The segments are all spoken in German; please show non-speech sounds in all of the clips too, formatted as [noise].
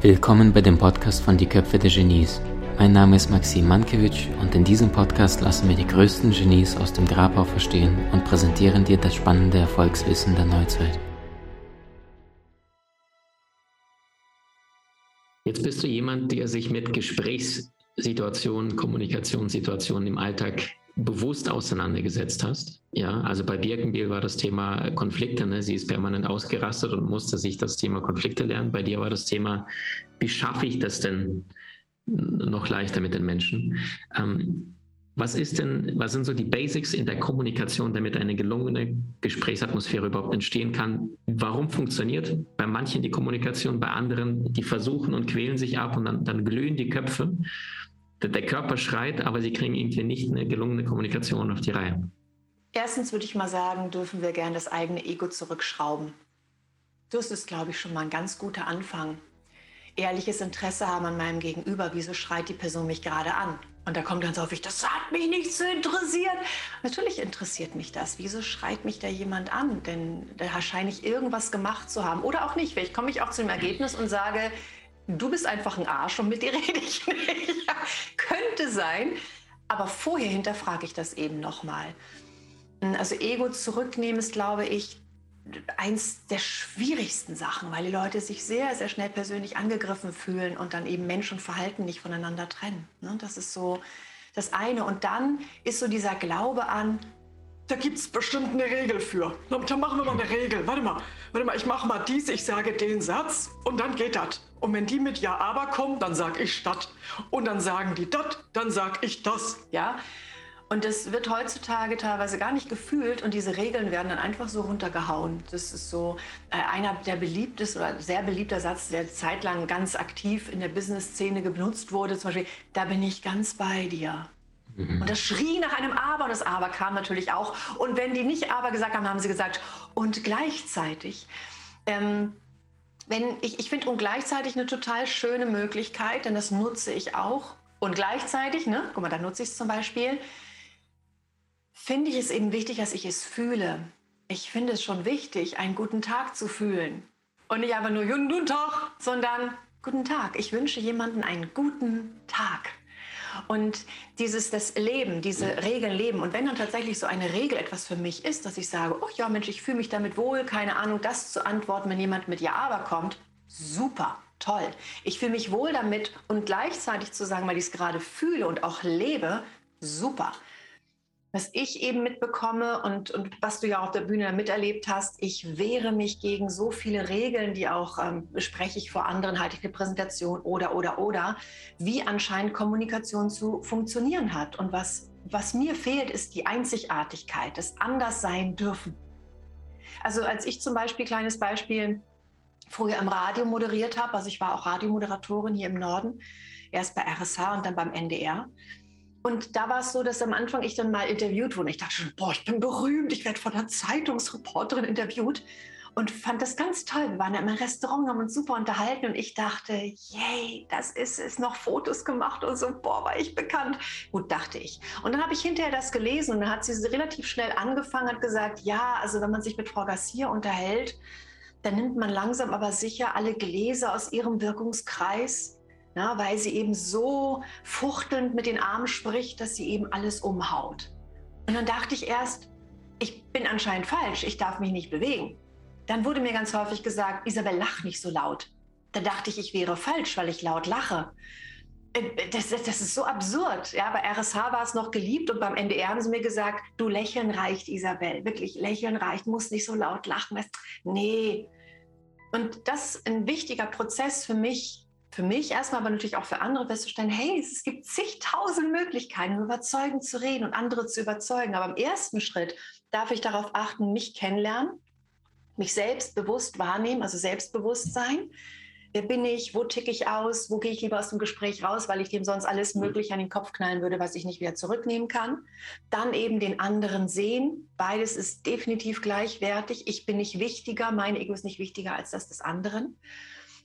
Willkommen bei dem Podcast von Die Köpfe der Genies. Mein Name ist Maxim Mankewitsch und in diesem Podcast lassen wir die größten Genies aus dem Grabau verstehen und präsentieren dir das spannende Erfolgswissen der Neuzeit. Jetzt bist du jemand, der sich mit Gesprächssituationen, Kommunikationssituationen im Alltag bewusst auseinandergesetzt hast. Ja, also bei Birkenbiel war das Thema Konflikte. Ne? Sie ist permanent ausgerastet und musste sich das Thema Konflikte lernen. Bei dir war das Thema, wie schaffe ich das denn noch leichter mit den Menschen? Ähm, was ist denn, was sind so die Basics in der Kommunikation, damit eine gelungene Gesprächsatmosphäre überhaupt entstehen kann? Warum funktioniert bei manchen die Kommunikation, bei anderen, die versuchen und quälen sich ab und dann, dann glühen die Köpfe? Der Körper schreit, aber sie kriegen irgendwie nicht eine gelungene Kommunikation auf die Reihe. Erstens würde ich mal sagen, dürfen wir gerne das eigene Ego zurückschrauben. Das ist, glaube ich, schon mal ein ganz guter Anfang. Ehrliches Interesse haben an meinem Gegenüber. Wieso schreit die Person mich gerade an? Und da kommt ganz häufig, das hat mich nicht so interessiert. Natürlich interessiert mich das. Wieso schreit mich da jemand an? Denn da scheine ich irgendwas gemacht zu haben. Oder auch nicht. Vielleicht komme ich auch zu dem Ergebnis und sage, du bist einfach ein Arsch und mit dir [laughs] rede ich nicht. ja, könnte sein, aber vorher hinterfrage ich das eben nochmal. Also Ego zurücknehmen ist, glaube ich, eins der schwierigsten Sachen, weil die Leute sich sehr, sehr schnell persönlich angegriffen fühlen und dann eben Mensch und Verhalten nicht voneinander trennen. Ne, das ist so das eine. Und dann ist so dieser Glaube an, da gibt es bestimmt eine Regel für. Da machen wir mal eine Regel. Warte mal, warte mal, ich mache mal dies, ich sage den Satz und dann geht das. Und wenn die mit Ja, aber kommen, dann sage ich statt. Und dann sagen die das, dann sage ich das. Ja? Und das wird heutzutage teilweise gar nicht gefühlt und diese Regeln werden dann einfach so runtergehauen. Das ist so äh, einer der beliebtesten oder sehr beliebter Satz, der zeitlang ganz aktiv in der Business-Szene benutzt wurde. Zum Beispiel, da bin ich ganz bei dir. Und das schrie nach einem Aber und das Aber kam natürlich auch. Und wenn die nicht Aber gesagt haben, haben sie gesagt, und gleichzeitig. Ähm, wenn ich, ich finde und gleichzeitig eine total schöne Möglichkeit, denn das nutze ich auch. Und gleichzeitig, ne, guck mal, da nutze ich es zum Beispiel, finde ich es eben wichtig, dass ich es fühle. Ich finde es schon wichtig, einen guten Tag zu fühlen. Und nicht einfach nur guten Tag, sondern guten Tag. Ich wünsche jemandem einen guten Tag. Und dieses das Leben, diese Regeln leben. Und wenn dann tatsächlich so eine Regel etwas für mich ist, dass ich sage, oh ja, Mensch, ich fühle mich damit wohl, keine Ahnung, das zu antworten, wenn jemand mit Ja, aber kommt, super, toll. Ich fühle mich wohl damit und gleichzeitig zu sagen, weil ich es gerade fühle und auch lebe, super was ich eben mitbekomme und, und was du ja auf der Bühne miterlebt hast, ich wehre mich gegen so viele Regeln, die auch ähm, bespreche ich vor anderen, halte ich eine Präsentation oder, oder, oder, wie anscheinend Kommunikation zu funktionieren hat. Und was, was mir fehlt, ist die Einzigartigkeit, das Anderssein dürfen. Also als ich zum Beispiel, kleines Beispiel, früher im Radio moderiert habe, also ich war auch Radiomoderatorin hier im Norden, erst bei RSH und dann beim NDR. Und da war es so, dass am Anfang ich dann mal interviewt wurde. Ich dachte schon, boah, ich bin berühmt, ich werde von einer Zeitungsreporterin interviewt und fand das ganz toll. Wir waren ja im Restaurant, haben uns super unterhalten und ich dachte, yay, das ist es, noch Fotos gemacht und so, boah, war ich bekannt. Gut, dachte ich. Und dann habe ich hinterher das gelesen und dann hat sie relativ schnell angefangen, hat gesagt, ja, also wenn man sich mit Frau Garcia unterhält, dann nimmt man langsam aber sicher alle Gläser aus ihrem Wirkungskreis na, weil sie eben so fuchtelnd mit den Armen spricht, dass sie eben alles umhaut. Und dann dachte ich erst, ich bin anscheinend falsch, ich darf mich nicht bewegen. Dann wurde mir ganz häufig gesagt, Isabel, lach nicht so laut. Dann dachte ich, ich wäre falsch, weil ich laut lache. Äh, das, das, das, ist so absurd. Ja, bei RSH war es noch geliebt und beim NDR haben sie mir gesagt, du lächeln reicht, Isabel. Wirklich, lächeln reicht, muss nicht so laut lachen. Nee. Und das ist ein wichtiger Prozess für mich, für mich erstmal, aber natürlich auch für andere festzustellen, hey, es gibt zigtausend Möglichkeiten, überzeugend zu reden und andere zu überzeugen. Aber im ersten Schritt darf ich darauf achten, mich kennenlernen, mich selbst bewusst wahrnehmen, also Selbstbewusstsein. Wer bin ich? Wo ticke ich aus? Wo gehe ich lieber aus dem Gespräch raus, weil ich dem sonst alles Mögliche an den Kopf knallen würde, was ich nicht wieder zurücknehmen kann? Dann eben den anderen sehen. Beides ist definitiv gleichwertig. Ich bin nicht wichtiger, mein Ego ist nicht wichtiger als das des anderen.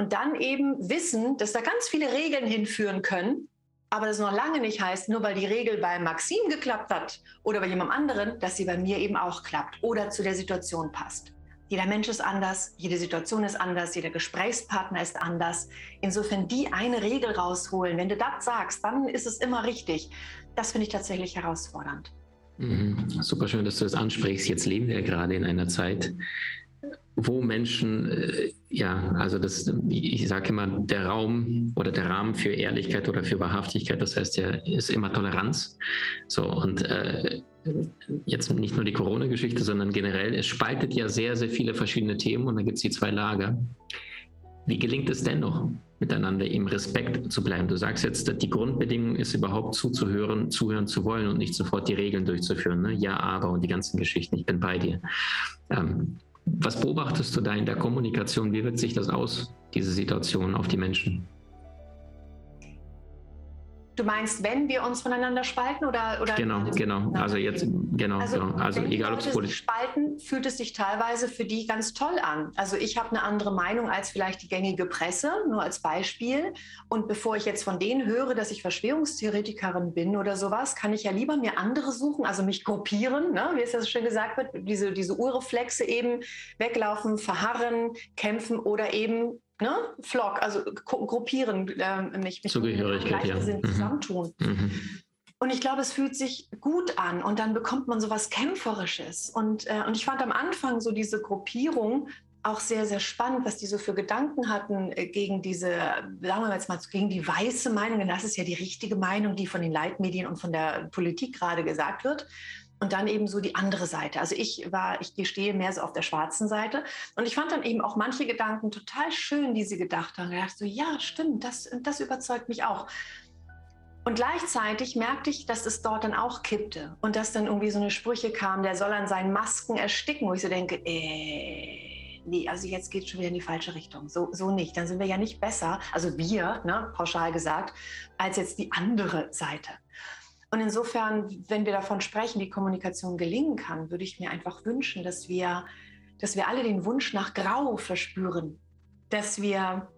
Und dann eben wissen, dass da ganz viele Regeln hinführen können, Aber das noch lange nicht heißt, nur weil die Regel bei Maxim geklappt hat oder bei jemand anderen, dass sie bei mir eben auch klappt oder zu der Situation passt. Jeder Mensch ist anders, jede Situation ist anders, jeder Gesprächspartner ist anders. Insofern die eine Regel rausholen, wenn du das sagst, dann ist es immer richtig. Das finde ich tatsächlich herausfordernd. Mhm. Super schön, dass du das ansprichst. Jetzt leben wir gerade in einer Zeit, wo Menschen, äh, ja, also das, ich sage immer, der Raum oder der Rahmen für Ehrlichkeit oder für Wahrhaftigkeit, das heißt ja, ist immer Toleranz. So, und äh, jetzt nicht nur die Corona-Geschichte, sondern generell, es spaltet ja sehr, sehr viele verschiedene Themen und da gibt es die zwei Lager. Wie gelingt es dennoch, miteinander im Respekt zu bleiben? Du sagst jetzt, die Grundbedingung ist überhaupt zuzuhören, zuhören zu wollen und nicht sofort die Regeln durchzuführen. Ne? Ja, aber und die ganzen Geschichten, ich bin bei dir. Ähm, was beobachtest du da in der Kommunikation? Wie wirkt sich das aus, diese Situation auf die Menschen? Du meinst, wenn wir uns voneinander spalten oder, oder genau, genau. Also jetzt genau, also, genau. Also wenn egal ob es politisch spalten, fühlt es sich teilweise für die ganz toll an. Also ich habe eine andere Meinung als vielleicht die gängige Presse, nur als Beispiel. Und bevor ich jetzt von denen höre, dass ich Verschwörungstheoretikerin bin oder sowas, kann ich ja lieber mir andere suchen, also mich gruppieren, ne? wie es ja so schön gesagt wird, diese diese Urreflexe eben weglaufen, verharren, kämpfen oder eben ne, Flock, also gruppieren, äh, mich mit Zugehörigkeit, ja. Mhm. zusammentun. Mhm. Und ich glaube, es fühlt sich gut an und dann bekommt man so was Kämpferisches. Und, äh, und ich fand am Anfang so diese Gruppierung auch sehr, sehr spannend, was die so für Gedanken hatten äh, gegen diese, sagen wir jetzt mal, gegen die weiße Meinung, denn das ist ja die richtige Meinung, die von den Leitmedien und von der Politik gerade gesagt wird und dann eben so die andere Seite. Also ich war, ich stehe mehr so auf der schwarzen Seite und ich fand dann eben auch manche Gedanken total schön, die sie gedacht haben. Ich dachte so, ja, stimmt, das, das überzeugt mich auch. Und gleichzeitig merkte ich, dass es dort dann auch kippte und dass dann irgendwie so eine Sprüche kam, der soll an seinen Masken ersticken, wo ich so denke, äh, nee, also jetzt geht schon wieder in die falsche Richtung. So, so nicht. Dann sind wir ja nicht besser, also wir, ne, pauschal gesagt, als jetzt die andere Seite. Und insofern, wenn wir davon sprechen, wie Kommunikation gelingen kann, würde ich mir einfach wünschen, dass wir, dass wir alle den Wunsch nach Grau verspüren. Dass wir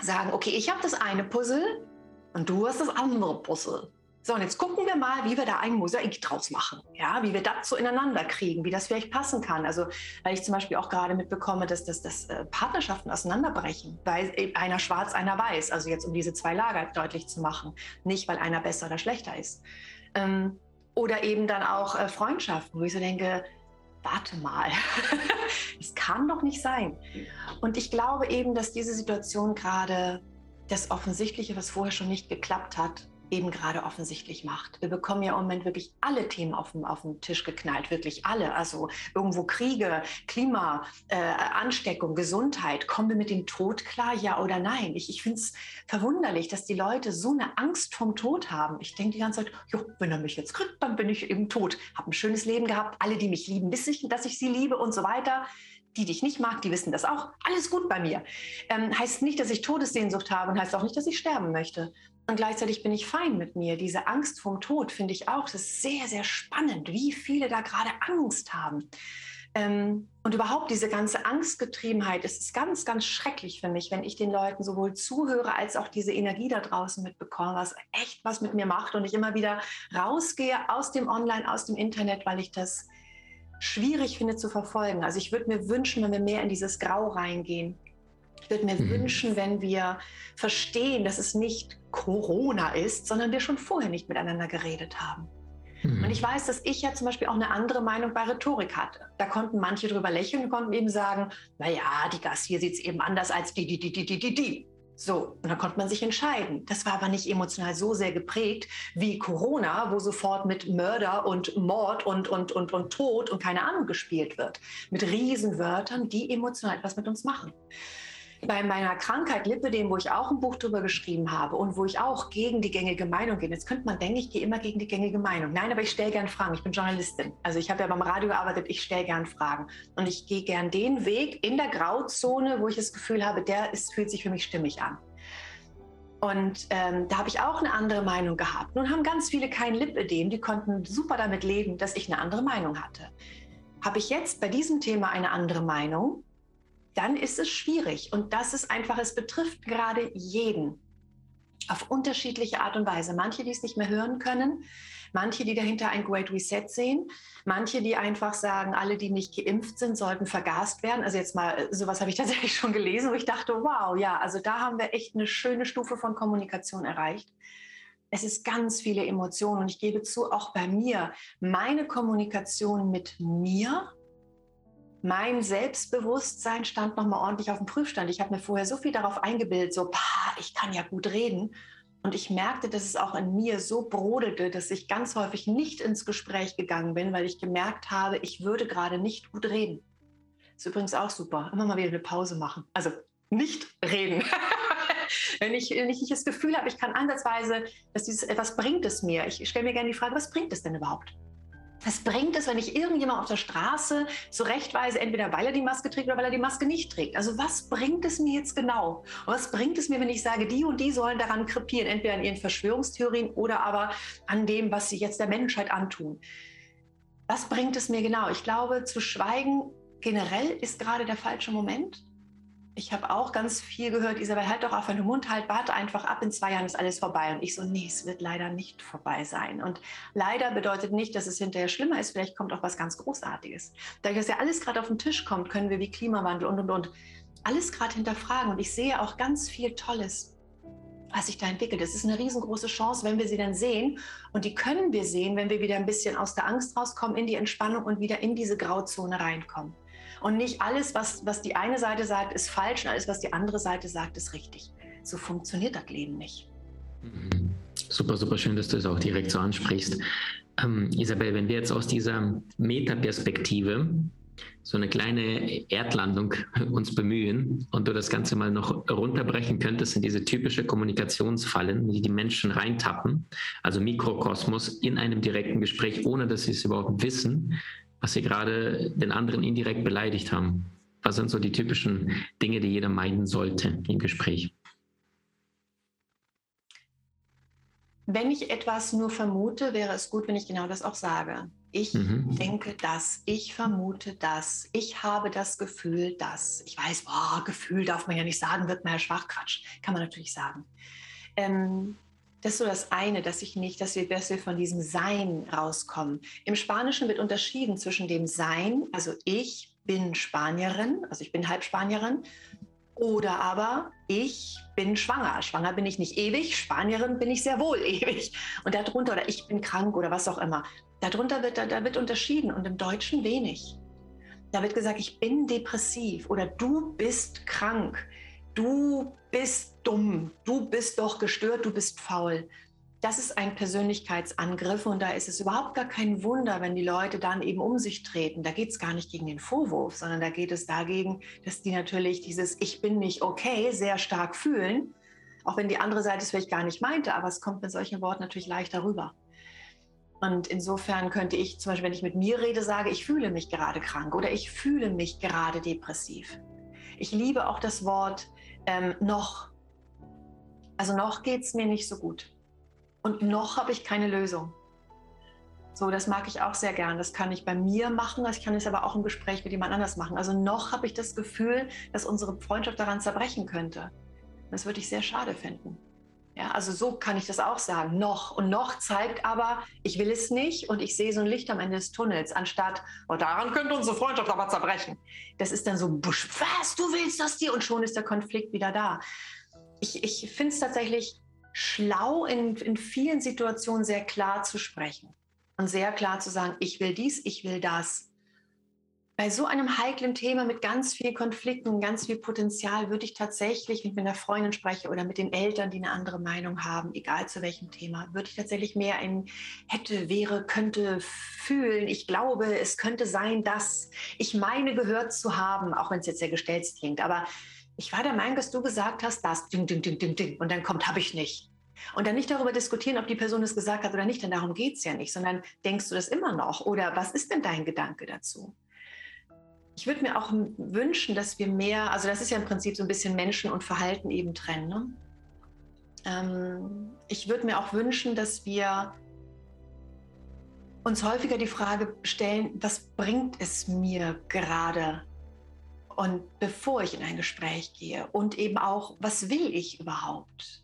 sagen, okay, ich habe das eine Puzzle und du hast das andere Puzzle. So, und jetzt gucken wir mal, wie wir da ein Mosaik draus machen. Ja, wie wir das so ineinander kriegen, wie das vielleicht passen kann. Also, weil ich zum Beispiel auch gerade mitbekomme, dass, dass, dass äh, Partnerschaften auseinanderbrechen, weil einer schwarz, einer weiß. Also jetzt, um diese zwei Lager deutlich zu machen. Nicht, weil einer besser oder schlechter ist. Ähm, oder eben dann auch äh, Freundschaften, wo ich so denke, warte mal, [laughs] es kann doch nicht sein. Und ich glaube eben, dass diese Situation gerade das Offensichtliche, was vorher schon nicht geklappt hat, eben gerade offensichtlich macht. Wir bekommen ja im Moment wirklich alle Themen auf den, auf den Tisch geknallt, wirklich alle. Also irgendwo Kriege, Klima, äh, Ansteckung, Gesundheit. Kommen wir mit dem Tod klar, ja oder nein? Ich, ich finde es verwunderlich, dass die Leute so eine Angst vom Tod haben. Ich denke die ganze Zeit, jo, wenn er mich jetzt kriegt, dann bin ich eben tot. Habe ein schönes Leben gehabt. Alle, die mich lieben, wissen, dass ich sie liebe und so weiter die dich nicht mag, die wissen das auch. Alles gut bei mir. Ähm, heißt nicht, dass ich Todessehnsucht habe und heißt auch nicht, dass ich sterben möchte. Und gleichzeitig bin ich fein mit mir. Diese Angst vom Tod finde ich auch, das ist sehr, sehr spannend, wie viele da gerade Angst haben. Ähm, und überhaupt diese ganze Angstgetriebenheit, es ist ganz, ganz schrecklich für mich, wenn ich den Leuten sowohl zuhöre als auch diese Energie da draußen mitbekomme, was echt was mit mir macht und ich immer wieder rausgehe aus dem Online, aus dem Internet, weil ich das schwierig finde zu verfolgen. Also ich würde mir wünschen, wenn wir mehr in dieses Grau reingehen, ich würde mir mhm. wünschen, wenn wir verstehen, dass es nicht Corona ist, sondern wir schon vorher nicht miteinander geredet haben. Mhm. Und ich weiß, dass ich ja zum Beispiel auch eine andere Meinung bei Rhetorik hatte. Da konnten manche drüber lächeln und konnten eben sagen, naja, die Gast hier sieht es eben anders als die, die, die, die, die, die, die. So, und dann konnte man sich entscheiden. Das war aber nicht emotional so sehr geprägt wie Corona, wo sofort mit Mörder und Mord und, und, und, und Tod und keine Ahnung gespielt wird. Mit Riesenwörtern, die emotional etwas mit uns machen bei meiner Krankheit Lipidem, wo ich auch ein Buch drüber geschrieben habe und wo ich auch gegen die gängige Meinung gehe. Jetzt könnte man denken, ich gehe immer gegen die gängige Meinung. Nein, aber ich stelle gern Fragen. Ich bin Journalistin. Also ich habe ja beim Radio gearbeitet, ich stelle gern Fragen. Und ich gehe gern den Weg in der Grauzone, wo ich das Gefühl habe, der ist, fühlt sich für mich stimmig an. Und ähm, da habe ich auch eine andere Meinung gehabt. Nun haben ganz viele kein Lipödem, die konnten super damit leben, dass ich eine andere Meinung hatte. Habe ich jetzt bei diesem Thema eine andere Meinung, dann ist es schwierig. Und das ist einfach, es betrifft gerade jeden. Auf unterschiedliche Art und Weise. Manche, die es nicht mehr hören können, manche, die dahinter ein Great Reset sehen, manche, die einfach sagen, alle, die nicht geimpft sind, sollten vergast werden. Also jetzt mal, sowas habe ich [laughs] tatsächlich schon gelesen, wo ich dachte, wow, ja, also da haben wir echt eine schöne Stufe von Kommunikation erreicht. Es ist ganz viele Emotionen und ich gebe zu, auch bei mir, meine Kommunikation mit mir mein Selbstbewusstsein stand nochmal ordentlich auf dem Prüfstand. Ich habe mir vorher so viel darauf eingebildet, so, pah, ich kann ja gut reden. Und ich merkte, dass es auch in mir so brodelte, dass ich ganz häufig nicht ins Gespräch gegangen bin, weil ich gemerkt habe, ich würde gerade nicht gut reden. Ist übrigens auch super. Immer mal wieder eine Pause machen. Also nicht reden. [laughs] wenn, ich, wenn ich nicht das Gefühl habe, ich kann ansatzweise, dass dieses etwas bringt es mir. Ich stelle mir gerne die Frage, was bringt es denn überhaupt? Was bringt es, wenn ich irgendjemand auf der Straße zurechtweise, entweder weil er die Maske trägt oder weil er die Maske nicht trägt? Also was bringt es mir jetzt genau? Und was bringt es mir, wenn ich sage, die und die sollen daran krepieren, entweder an ihren Verschwörungstheorien oder aber an dem, was sie jetzt der Menschheit antun? Was bringt es mir genau? Ich glaube, zu schweigen generell ist gerade der falsche Moment ich habe auch ganz viel gehört, Isabel, halt doch auf, du Mund halt, warte einfach ab, in zwei Jahren ist alles vorbei. Und ich so, nee, es wird leider nicht vorbei sein. Und leider bedeutet nicht, dass es hinterher schlimmer ist, vielleicht kommt auch was ganz Großartiges. Dadurch, dass ja alles gerade auf den Tisch kommt, können wir wie Klimawandel und, und, und, alles gerade hinterfragen. Und ich sehe auch ganz viel Tolles, was sich da entwickelt. Es ist eine riesengroße Chance, wenn wir sie dann sehen. Und die können wir sehen, wenn wir wieder ein bisschen aus der Angst rauskommen, in die Entspannung und wieder in diese Grauzone reinkommen. Und nicht alles, was, was die eine Seite sagt, ist falsch und alles, was die andere Seite sagt, ist richtig. So funktioniert das Leben nicht. Mhm. Super, super schön, dass du es auch direkt so ansprichst. Ähm, Isabel, wenn wir jetzt aus dieser Metaperspektive so eine kleine Erdlandung [laughs] uns bemühen und du das Ganze mal noch runterbrechen könntest in diese typische Kommunikationsfallen, die die Menschen reintappen, also Mikrokosmos in einem direkten Gespräch, ohne dass sie es überhaupt wissen, was Sie gerade den anderen indirekt beleidigt haben? Was sind so die typischen Dinge, die jeder meiden sollte im Gespräch? Wenn ich etwas nur vermute, wäre es gut, wenn ich genau das auch sage. Ich mhm. denke das, ich vermute das, ich habe das Gefühl, dass. Ich weiß, boah, Gefühl darf man ja nicht sagen, wird man ja Schwachquatsch. Kann man natürlich sagen. Ähm, das ist so das eine, dass ich nicht, dass wir, dass wir von diesem Sein rauskommen. Im Spanischen wird unterschieden zwischen dem Sein, also ich bin Spanierin, also ich bin Halbspanierin, oder aber ich bin schwanger. Schwanger bin ich nicht ewig, Spanierin bin ich sehr wohl [laughs] ewig. Und darunter, oder ich bin krank oder was auch immer. Darunter wird, da, da wird unterschieden und im Deutschen wenig. Da wird gesagt, ich bin depressiv oder du bist krank du bist dumm, du bist doch gestört, du bist faul. Das ist ein Persönlichkeitsangriff und da ist es überhaupt gar kein Wunder, wenn die Leute dann eben um sich treten. Da geht es gar nicht gegen den Vorwurf, sondern da geht es dagegen, dass die natürlich dieses Ich bin nicht okay sehr stark fühlen, auch wenn die andere Seite es vielleicht gar nicht meinte, aber es kommt mit solchen Worten natürlich leichter rüber. Und insofern könnte ich zum Beispiel, wenn ich mit mir rede, sage, ich fühle mich gerade krank oder ich fühle mich gerade depressiv. Ich liebe auch das Wort ähm, noch. Also noch geht es mir nicht so gut. Und noch habe ich keine Lösung. So, das mag ich auch sehr gern. Das kann ich bei mir machen, ich kann es aber auch im Gespräch mit jemand anders machen. Also noch habe ich das Gefühl, dass unsere Freundschaft daran zerbrechen könnte. Das würde ich sehr schade finden. Ja, also so kann ich das auch sagen. Noch und noch zeigt aber, ich will es nicht und ich sehe so ein Licht am Ende des Tunnels, anstatt, oh, daran könnte unsere Freundschaft aber zerbrechen. Das ist dann so, was, du willst das dir? Und schon ist der Konflikt wieder da. Ich, ich finde es tatsächlich schlau, in, in vielen Situationen sehr klar zu sprechen und sehr klar zu sagen, ich will dies, ich will das bei so einem heiklen Thema mit ganz viel Konflikten ganz viel Potenzial würde ich tatsächlich, wenn ich mit einer Freundin spreche oder mit den Eltern, die eine andere Meinung haben, egal zu welchem Thema, würde ich tatsächlich mehr ein hätte, wäre, könnte fühlen. Ich glaube, es könnte sein, dass ich meine gehört zu haben, auch wenn es jetzt sehr gestellt klingt. Aber ich war der Meinung, dass du gesagt hast, das, ding, ding, ding, ding, ding. Und dann kommt, habe ich nicht. Und dann nicht darüber diskutieren, ob die Person es gesagt hat oder nicht, denn darum geht es ja nicht, sondern denkst du das immer noch? Oder was ist denn dein Gedanke dazu? Ich würde mir auch wünschen, dass wir mehr, also das ist ja im Prinzip so ein bisschen Menschen und Verhalten eben trennen. Ne? Ähm, ich würde mir auch wünschen, dass wir uns häufiger die Frage stellen, was bringt es mir gerade? Und bevor ich in ein Gespräch gehe und eben auch, was will ich überhaupt?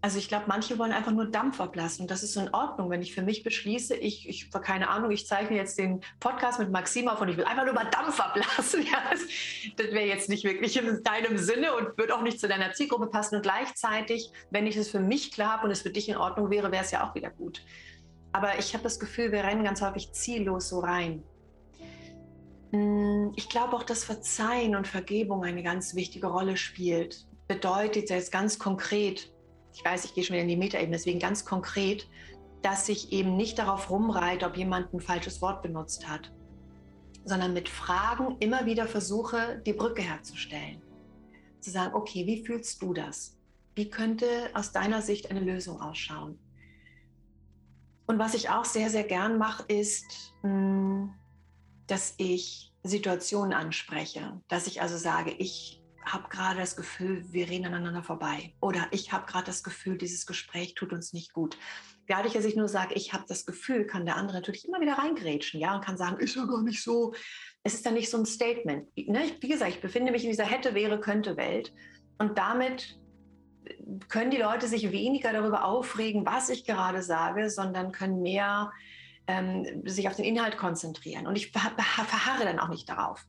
Also ich glaube, manche wollen einfach nur Dampf ablassen. Und das ist in Ordnung, wenn ich für mich beschließe, ich, ich keine Ahnung, ich zeichne jetzt den Podcast mit Maxim auf und ich will einfach nur mal Dampf ablassen. [laughs] Ja, das, das wäre jetzt nicht wirklich in deinem Sinne und würde auch nicht zu deiner Zielgruppe passen. Und gleichzeitig, wenn ich es für mich klar habe und es für dich in Ordnung wäre, wäre es ja auch wieder gut. Aber ich habe das Gefühl, wir rennen ganz häufig ziellos so rein. Hm, ich glaube auch, dass Verzeihen und Vergebung eine ganz wichtige Rolle spielt. Bedeutet jetzt ganz konkret, ich weiß, ich gehe schon wieder in die Metaebene, deswegen ganz konkret, dass ich eben nicht darauf rumreite, ob jemand ein falsches Wort benutzt hat, sondern mit Fragen immer wieder versuche, die Brücke herzustellen. Zu sagen, okay, wie fühlst du das? Wie könnte aus deiner Sicht eine Lösung ausschauen? Und was ich auch sehr, sehr gern mache, ist, hm, dass ich Situationen anspreche, dass ich also sage, ich habe gerade das Gefühl, wir reden aneinander vorbei. Oder ich habe gerade das Gefühl, dieses Gespräch tut uns nicht gut. Dadurch, dass ich nur sage, ich habe das Gefühl, kann der andere natürlich immer wieder reingrätschen, ja, und kann sagen, ist ja gar nicht so. Es ist dann nicht so ein Statement. Ne? Wie gesagt, ich befinde mich in dieser hätte, wäre, könnte Welt. Und damit können die Leute sich weniger darüber aufregen, was ich gerade sage, sondern können mehr ähm, sich auf den Inhalt konzentrieren. Und ich verharre dann auch nicht darauf.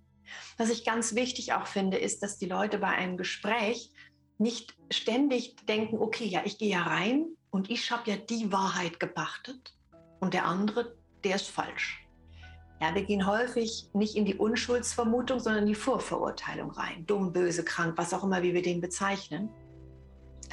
Was ich ganz wichtig auch finde, ist, dass die Leute bei einem Gespräch nicht ständig denken, okay, ja, ich gehe ja rein und ich habe ja die Wahrheit gepachtet und der andere, der ist falsch. Ja, wir gehen häufig nicht in die Unschuldsvermutung, sondern in die Vorverurteilung rein. Dumm, böse, krank, was auch immer, wie wir den bezeichnen.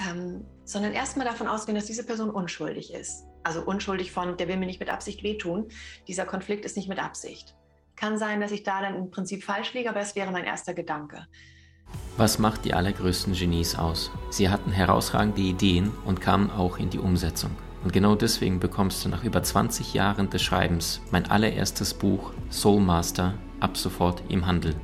Ähm, sondern erstmal davon ausgehen, dass diese Person unschuldig ist. Also unschuldig von, der will mir nicht mit Absicht wehtun. Dieser Konflikt ist nicht mit Absicht. Kann sein, dass ich da dann im Prinzip falsch liege, aber es wäre mein erster Gedanke. Was macht die allergrößten Genies aus? Sie hatten herausragende Ideen und kamen auch in die Umsetzung. Und genau deswegen bekommst du nach über 20 Jahren des Schreibens mein allererstes Buch Soul Master ab sofort im Handel.